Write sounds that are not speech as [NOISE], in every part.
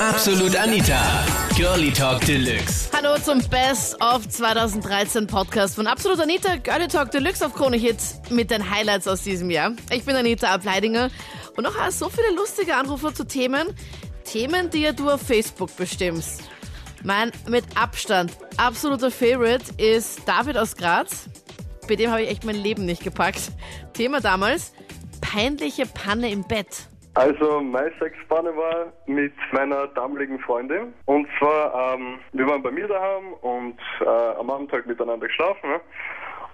Absolut Anita. Girlie Talk Deluxe. Hallo zum Best of 2013 Podcast von Absolut Anita, Girlie Talk Deluxe auf Krone Hits mit den Highlights aus diesem Jahr. Ich bin Anita Ableidinger und noch so viele lustige Anrufe zu Themen. Themen, die ja du auf Facebook bestimmst. Mein mit Abstand absoluter Favorite ist David aus Graz. Bei dem habe ich echt mein Leben nicht gepackt. Thema damals, peinliche Panne im Bett. Also meine Sexpanne war mit meiner damaligen Freundin. Und zwar, ähm, wir waren bei mir daheim und äh, am Abend halt miteinander geschlafen. Ne?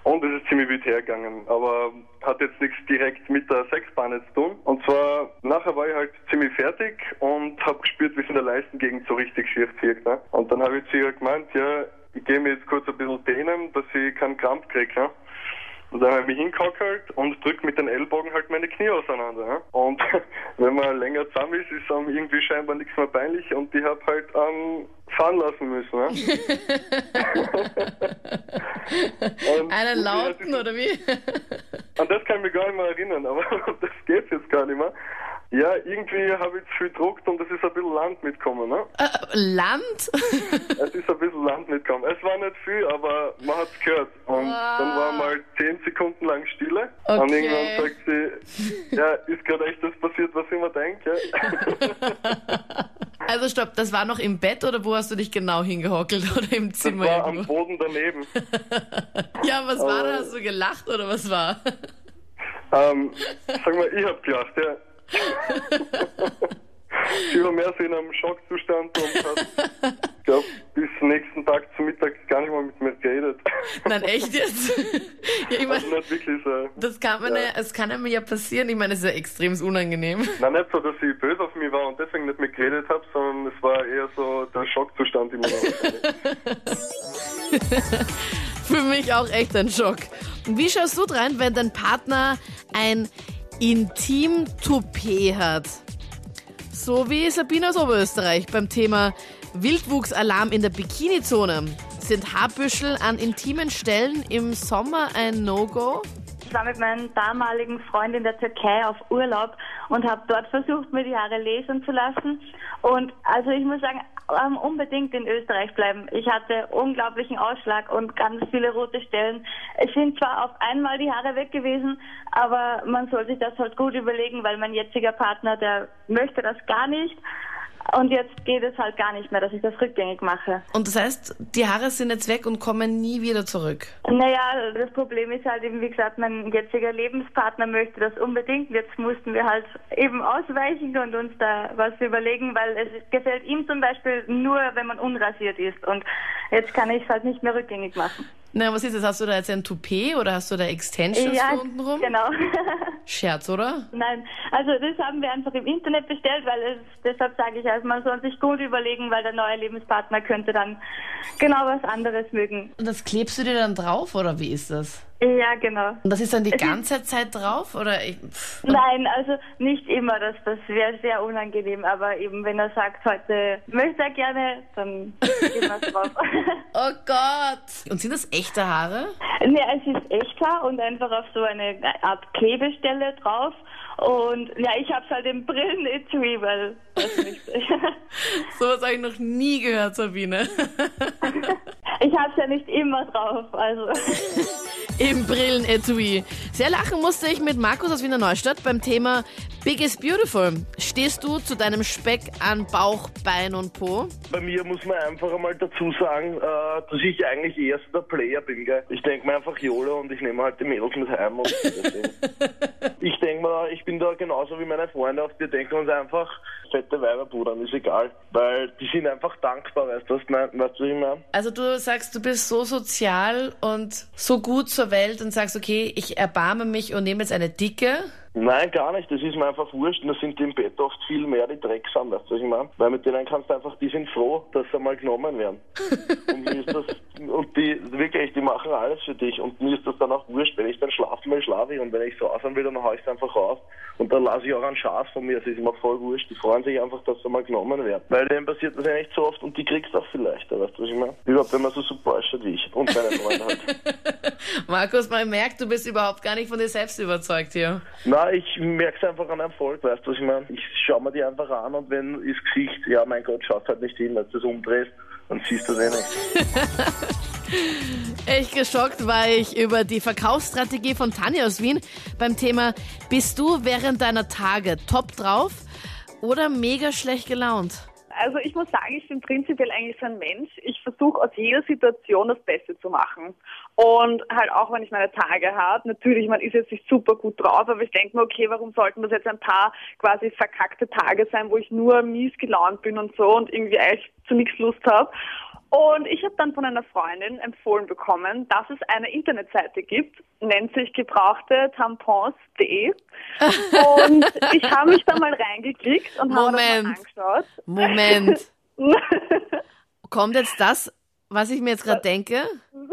Und es ist ziemlich wild hergegangen, aber hat jetzt nichts direkt mit der Sexpanne zu tun. Und zwar, nachher war ich halt ziemlich fertig und habe gespürt, wie es in der Leistengegend so richtig schief wirkt. Ne? Und dann habe ich zu ihr gemeint, ja, ich gehe mir jetzt kurz ein bisschen dehnen, dass ich keinen Krampf kriege. Ne? Und dann habe ich mich hingehackelt und drücke mit den Ellbogen halt meine Knie auseinander. Ja? Und [LAUGHS] wenn man länger zusammen ist, ist einem irgendwie scheinbar nichts mehr peinlich und ich habe halt ähm, fahren lassen müssen. Ja? [LAUGHS] Einen lauten oder wie? An das kann ich mich gar nicht mehr erinnern, aber [LAUGHS] das geht jetzt gar nicht mehr. Ja, irgendwie habe ich zu viel gedruckt und es ist ein bisschen Land mitgekommen. Ne? Äh, Land? [LAUGHS] es ist ein bisschen Land mitgekommen. Es war nicht viel, aber man hat es gehört. Und Wow. dann war mal zehn Sekunden lang Stille. Okay. Und irgendwann sagt sie, ja, ist gerade echt das passiert, was ich mir denke. [LAUGHS] Also stopp, das war noch im Bett oder wo hast du dich genau hingehockelt oder im Das Zimmer war am irgendwo? Boden daneben. [LAUGHS] Ja, was war da? Oh. Hast du gelacht oder was war? ähm, sag mal, ich hab gelacht, ja. [LAUGHS] sie war mehr so in einem Schockzustand und ich glaube, bis nächsten Tag zum Mittag gar nicht mal mit mir geredet. Nein, echt jetzt? [LAUGHS] ja, ich Also meine, nicht wirklich so. das kann man ja. es kann einem ja passieren. Ich meine, es ist ja extrem unangenehm. Nein, nicht so, dass ich böse auf mich war und deswegen nicht mit geredet habe, sondern es war eher so der Schockzustand immer. [LAUGHS] Für mich auch echt ein Schock. Wie schaust du rein, wenn dein Partner ein Intim-Toupet hat? So wie Sabine aus Oberösterreich beim Thema Wildwuchsalarm in der Bikini-Zone. Sind Haarbüschel an intimen Stellen im Sommer ein No-Go? Ich war mit meinem damaligen Freund in der Türkei auf Urlaub und habe dort versucht, mir die Haare lesen zu lassen. Und also ich muss sagen, ähm, unbedingt in Österreich bleiben. Ich hatte unglaublichen Ausschlag und ganz viele rote Stellen. Es sind zwar auf einmal die Haare weg gewesen, aber man soll sich das halt gut überlegen, weil mein jetziger Partner, der möchte das gar nicht. Und jetzt geht es halt gar nicht mehr, dass ich das rückgängig mache. Und das heißt, die Haare sind jetzt weg und kommen nie wieder zurück. Naja, das Problem ist halt eben, wie gesagt, mein jetziger Lebenspartner möchte das unbedingt. Jetzt mussten wir halt eben ausweichen und uns da was überlegen, weil es gefällt ihm zum Beispiel nur, wenn man unrasiert ist. Und jetzt kann ich es halt nicht mehr rückgängig machen. Na, was ist das? Hast du da jetzt ein Toupet oder hast du da Extensions ja, unten rum? genau. [LAUGHS] Scherz, oder? Nein, also das haben wir einfach im Internet bestellt, weil es, deshalb sage ich, also man soll sich gut überlegen, weil der neue Lebenspartner könnte dann genau was anderes mögen. Und das klebst du dir dann drauf oder wie ist das? Ja, genau. Und das ist dann die ganze Zeit drauf oder? Ich. Nein, also nicht immer, das, das wäre sehr unangenehm, aber eben wenn er sagt, heute möchte er gerne, dann gehen wir [LAUGHS] drauf. Oh Gott! Und sind das echte Haare? nee, es ist echter und einfach auf so eine Art Klebestelle drauf. Und ja, ich habe es halt im Brillenetui, weil das nicht. [LAUGHS] Sowas habe ich noch nie gehört, Sabine. [LAUGHS] ich habe es ja nicht immer drauf, also. Im Brillenetui. Sehr lachen musste ich mit Markus aus Wiener Neustadt beim Thema Big is Beautiful. Stehst du zu deinem Speck an Bauch, Bein und Po? Bei mir muss man einfach einmal dazu sagen, äh, dass ich eigentlich eher so der Player bin, gell? Ich denke mir einfach Jolo und ich nehme halt die Mädels mit heim und [LAUGHS] ich denke mir, ich bin da genauso wie meine Freunde, auf die denken uns einfach, fette Weiberbudern, ist egal. Weil die sind einfach dankbar, weißt du, was, mein- weißt du, was ich meine? Also du sagst, du bist so sozial und so gut zur Welt und sagst, okay, ich erbarme mich und nehme jetzt eine dicke. Nein, gar nicht. Das ist mir einfach wurscht. Da sind die im Bett oft viel mehr die Drecksamen, weißt du, was ich meine? Weil mit denen kannst du einfach, die sind froh, dass sie mal genommen werden. [LAUGHS] und mir ist das, und die, wirklich, die machen alles für dich. Und mir ist das dann auch wurscht. Wenn ich dann schlafen will, schlafe ich. Und wenn ich so aussehen will, dann hau ich es einfach raus. Und dann lasse ich auch einen Schaß von mir. Es ist immer voll wurscht. Die freuen sich einfach, dass sie mal genommen werden. Weil denen passiert das ja nicht so oft und die kriegst du auch viel leichter, weißt du, was ich meine? Überhaupt, wenn man so super ausschaut wie ich. Und meine Freunde halt. [LAUGHS] Markus, man merkt, du bist überhaupt gar nicht von dir selbst überzeugt hier. Nein, ich merke es einfach an Erfolg, weißt du, was ich meine? Ich schaue mir die einfach an und wenn das Gesicht, ja mein Gott, schaut halt nicht hin, wenn du das umdrehst, dann siehst du das eh nicht. [LAUGHS] Echt geschockt war ich über die Verkaufsstrategie von Tanja aus Wien beim Thema Bist du während deiner Tage top drauf oder mega schlecht gelaunt? Also ich muss sagen, ich bin prinzipiell eigentlich so ein Mensch. Ich versuche aus jeder Situation das Beste zu machen. Und halt auch, wenn ich meine Tage habe, natürlich, man ist jetzt nicht super gut drauf, aber ich denke mir, okay, warum sollten das jetzt ein paar quasi verkackte Tage sein, wo ich nur mies gelaunt bin und so und irgendwie eigentlich zu nichts Lust habe. Und ich habe dann von einer Freundin empfohlen bekommen, dass es eine Internetseite gibt, nennt sich gebrauchte tampons.de. Und [LAUGHS] ich habe mich da mal reingeklickt und habe mir das mal angeschaut. Moment. [LAUGHS] Kommt jetzt das, was ich mir jetzt gerade denke? [LAUGHS]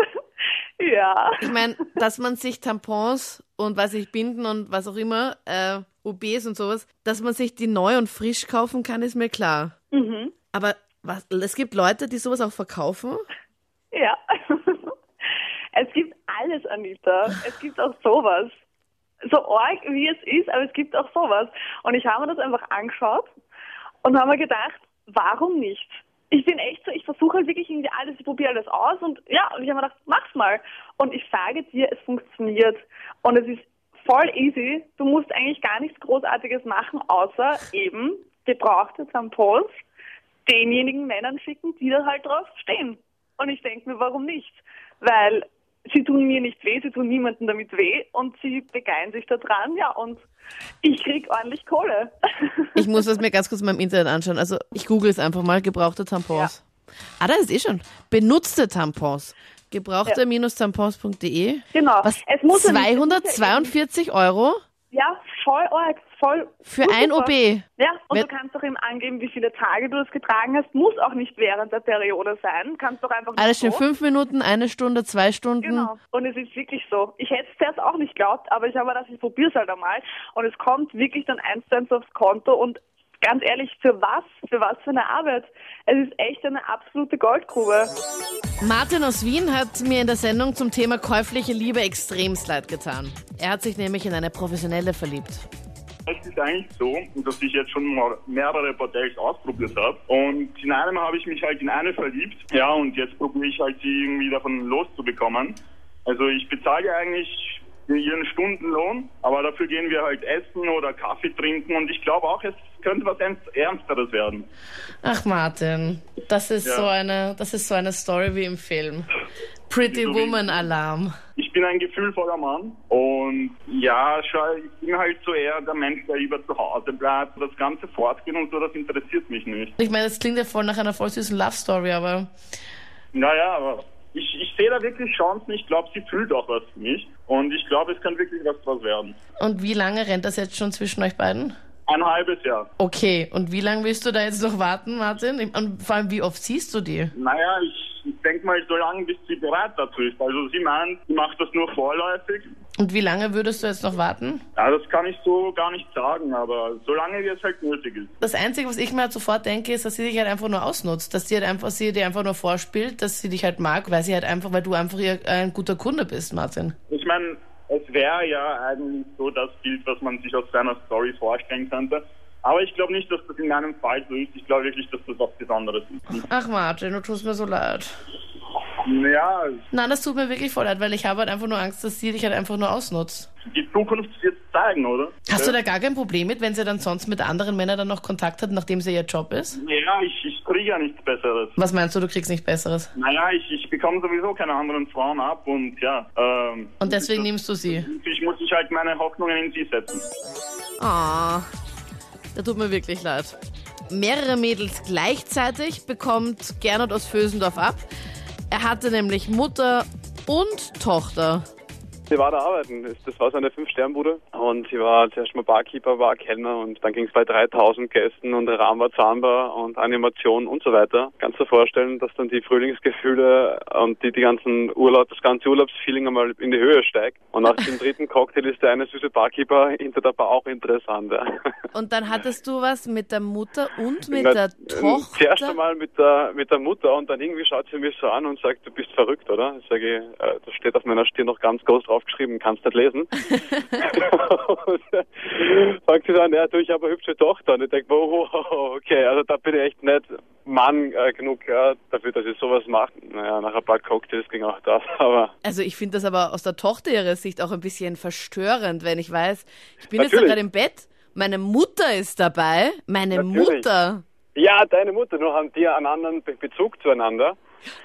Ja. Ich meine, dass man sich Tampons und was ich Binden und was auch immer, äh, UBs und sowas, dass man sich die neu und frisch kaufen kann, ist mir klar. Mhm. Aber was, es gibt Leute, die sowas auch verkaufen? Ja. [LAUGHS] es gibt alles, Anita. Es gibt auch sowas. So arg, wie es ist, aber es gibt auch sowas. Und ich habe mir das einfach angeschaut und habe mir gedacht, warum nicht? Ich bin echt so, ich versuche halt wirklich irgendwie alles, ich probiere alles aus und ja, und ich habe mir gedacht, mach's mal. Und ich sage dir, es funktioniert. Und es ist voll easy. Du musst eigentlich gar nichts Großartiges machen, außer eben gebrauchte Tampons denjenigen Männern schicken, die da halt drauf stehen. Und ich denke mir, warum nicht? Weil sie tun mir nicht weh, sie tun niemandem damit weh und sie begeilen sich da dran, ja, und ich krieg ordentlich Kohle. [LAUGHS] Ich muss das mir ganz kurz mal im Internet anschauen. Also ich google es einfach mal, gebrauchte Tampons. Ja. Ah, da ist eh schon. Benutzte Tampons. Gebrauchte-tampons.de. Genau. Was, es muss 242 Euro? Ja, voll arg, voll. Für ein super. OB? Ja, und Wer du kannst doch eben angeben, wie viele Tage du es getragen hast. Muss auch nicht während der Periode sein. Kannst doch einfach Alles so. schon fünf Minuten, eine Stunde, zwei Stunden. Genau. Und es ist wirklich so. Ich hätte es zuerst auch nicht geglaubt, aber ich habe mir gedacht, ich probiere es halt einmal. Und es kommt wirklich dann eins zu eins aufs Konto und ganz ehrlich, für was? Für was für eine Arbeit? Es ist echt eine absolute Goldgrube. Martin aus Wien hat mir in der Sendung zum Thema käufliche Liebe extremst leid getan. Er hat sich nämlich in eine professionelle verliebt. Es ist eigentlich so, dass ich jetzt schon mal mehrere Bordells ausprobiert habe. Und in einem habe ich mich halt in eine verliebt. Ja, und jetzt probiere ich halt sie irgendwie davon loszubekommen. Also ich bezahle eigentlich ihren Stundenlohn, aber dafür gehen wir halt essen oder Kaffee trinken und ich glaube auch, es könnte was Ernsteres werden. Ach Martin, das ist ja. so eine, das ist so eine Story wie im Film. Pretty so Woman Alarm. Ich bin ein gefühlvoller Mann und ja, schau, ich bin halt so eher der Mensch, der lieber zu Hause bleibt. Das ganze Fortgehen und so, das interessiert mich nicht. Ich meine, das klingt ja voll nach einer voll süßen Love Story, aber. Naja, aber ich, ich sehe da wirklich Chancen. Ich glaube, sie fühlt auch was für mich. Und ich glaube, es kann wirklich was draus werden. Und wie lange rennt das jetzt schon zwischen euch beiden? Ein halbes Jahr. Okay, und wie lange willst du da jetzt noch warten, Martin? Und vor allem, wie oft siehst du die? Naja, ich, denke mal, so lange, bis sie bereit dazu ist. Also sie meint, sie macht das nur vorläufig. Und wie lange würdest du jetzt noch warten? Ja, das kann ich so gar nicht sagen, aber solange wie es halt nötig ist. Das Einzige, was ich mir halt sofort denke, ist, dass sie dich halt einfach nur ausnutzt. Dass sie halt einfach, sie dir einfach nur vorspielt, dass sie dich halt mag, weil sie halt einfach, weil du einfach ihr, ein guter Kunde bist, Martin. Ich meine, es wäre ja eigentlich so das Bild, was man sich aus seiner Story vorstellen könnte. Aber ich glaube nicht, dass das in meinem Fall so ist. Ich glaube wirklich, dass das was Besonderes ist. Ach Martin, du tust mir so leid. Ja. Nein, das tut mir wirklich voll leid, weil ich habe halt einfach nur Angst, dass sie dich halt einfach nur ausnutzt. Die Zukunft wird zeigen, oder? Hast du da gar kein Problem mit, wenn sie dann sonst mit anderen Männern dann noch Kontakt hat, nachdem sie ihr Job ist? Ja, ich, ich kriege ja nichts Besseres. Was meinst du, du kriegst nichts Besseres? Naja, ich, ich bekomme sowieso keine anderen Frauen ab und ja. Ähm, und deswegen nimmst du sie? Ich muss ich halt meine Hoffnungen in sie setzen. Ah, oh, da tut mir wirklich leid. Mehrere Mädels gleichzeitig bekommt Gernot aus Vösendorf ab. Er hatte nämlich Mutter und Tochter. Sie war da arbeiten. Das war so eine Fünf-Sterne-Bude. Und sie war zuerst mal Barkeeper, war Kellner und dann ging es bei 3000 Gästen und Rahmen war zahnbar und Animation und so weiter. Kannst du dir vorstellen, dass dann die Frühlingsgefühle und die, die ganzen Urlaub, das ganze Urlaubsfeeling einmal in die Höhe steigt. Und nach dem dritten Cocktail ist der eine süße Barkeeper hinter der Bar auch interessant. Ja. Und dann hattest du was mit der Mutter und mit Na, der Tochter? Zuerst einmal mit der, mit der Mutter und dann irgendwie schaut sie mich so an und sagt, du bist verrückt, oder? Ich sage, äh, das steht auf meiner Stirn noch ganz groß drauf aufgeschrieben, kannst nicht lesen. [LAUGHS] fängt sie an, ja, du, ich habe eine hübsche Tochter. Und ich denke, oh, okay, also da bin ich echt nicht Mann äh, genug ja, dafür, dass ich sowas mache. Naja, nach ein paar Cocktails ging auch das, [LAUGHS] aber... Also ich finde das aber aus der Tochter ihrer Sicht auch ein bisschen verstörend, wenn ich weiß, ich bin jetzt Natürlich. gerade im Bett, meine Mutter ist dabei, meine Natürlich. Mutter, Ja, deine Mutter, nur haben die einen anderen Be Bezug zueinander.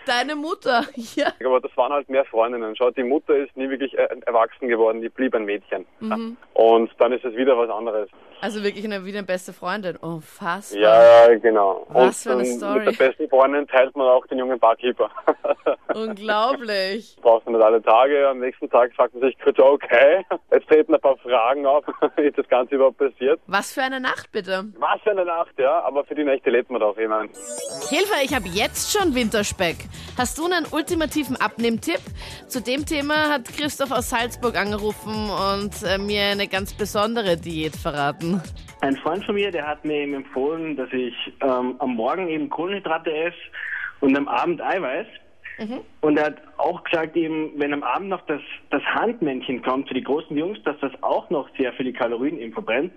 Deine Mutter, [LAUGHS] ja. Aber das waren halt mehr Freundinnen. Schau, die Mutter ist nie wirklich äh, erwachsen geworden, die blieb ein Mädchen. Und dann ist es wieder was anderes. Also wirklich eine, wie eine beste Freundin, unfassbar. Ja, genau. Was für Und eine dann Story. Mit der besten Freundin teilt man auch den jungen Barkeeper. [LAUGHS] Unglaublich. Brauchst du nicht alle Tage. Am nächsten Tag fragt man sich kurz, okay, jetzt treten ein paar Fragen auf, [LAUGHS] wie das Ganze überhaupt passiert. Was für eine Nacht bitte. Was für eine Nacht, ja, aber für die Nächte lebt man doch jemand. Hilfe, ich habe jetzt schon Winterspeck. Hast du einen ultimativen Abnehmtipp? Zu dem Thema hat Christoph aus Salzburg angerufen und äh, mir eine ganz besondere Diät verraten. Ein Freund von mir, der hat mir eben empfohlen, dass ich ähm, am Morgen eben Kohlenhydrate esse und am Abend Eiweiß. Und er hat auch gesagt, eben, wenn am Abend noch das, das Handmännchen kommt für die großen Jungs, dass das auch noch sehr viele Kalorien eben verbrennt.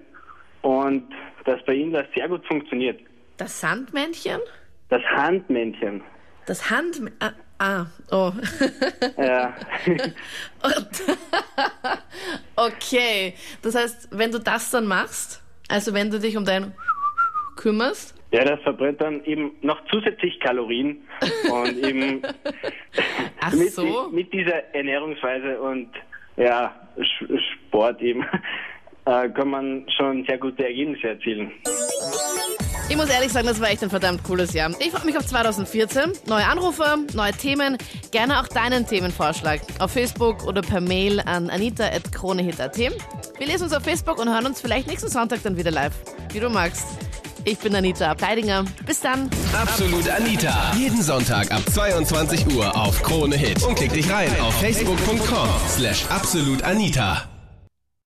Und dass bei ihm das sehr gut funktioniert. Das Sandmännchen? Das Handmännchen. Das Hand... Ah, ah oh. Ja. [LAUGHS] [LAUGHS] okay, das heißt, wenn du das dann machst, also wenn du dich um dein kümmerst, ja, das verbrennt dann eben noch zusätzlich Kalorien. Und [LAUGHS] eben Ach mit, so. mit dieser Ernährungsweise und ja, Sport eben äh, kann man schon sehr gute Ergebnisse erzielen. Ich muss ehrlich sagen, das war echt ein verdammt cooles Jahr. Ich freue mich auf 2014. Neue Anrufe, neue Themen. Gerne auch deinen Themenvorschlag auf Facebook oder per Mail an anita.kronehit.at. Wir lesen uns auf Facebook und hören uns vielleicht nächsten Sonntag dann wieder live. Wie du magst. Ich bin Anita Abteidinger. Bis dann. Absolut Anita. Jeden Sonntag ab 22 Uhr auf Krone Hit. Und klick dich rein auf facebook.com slash absolutanita.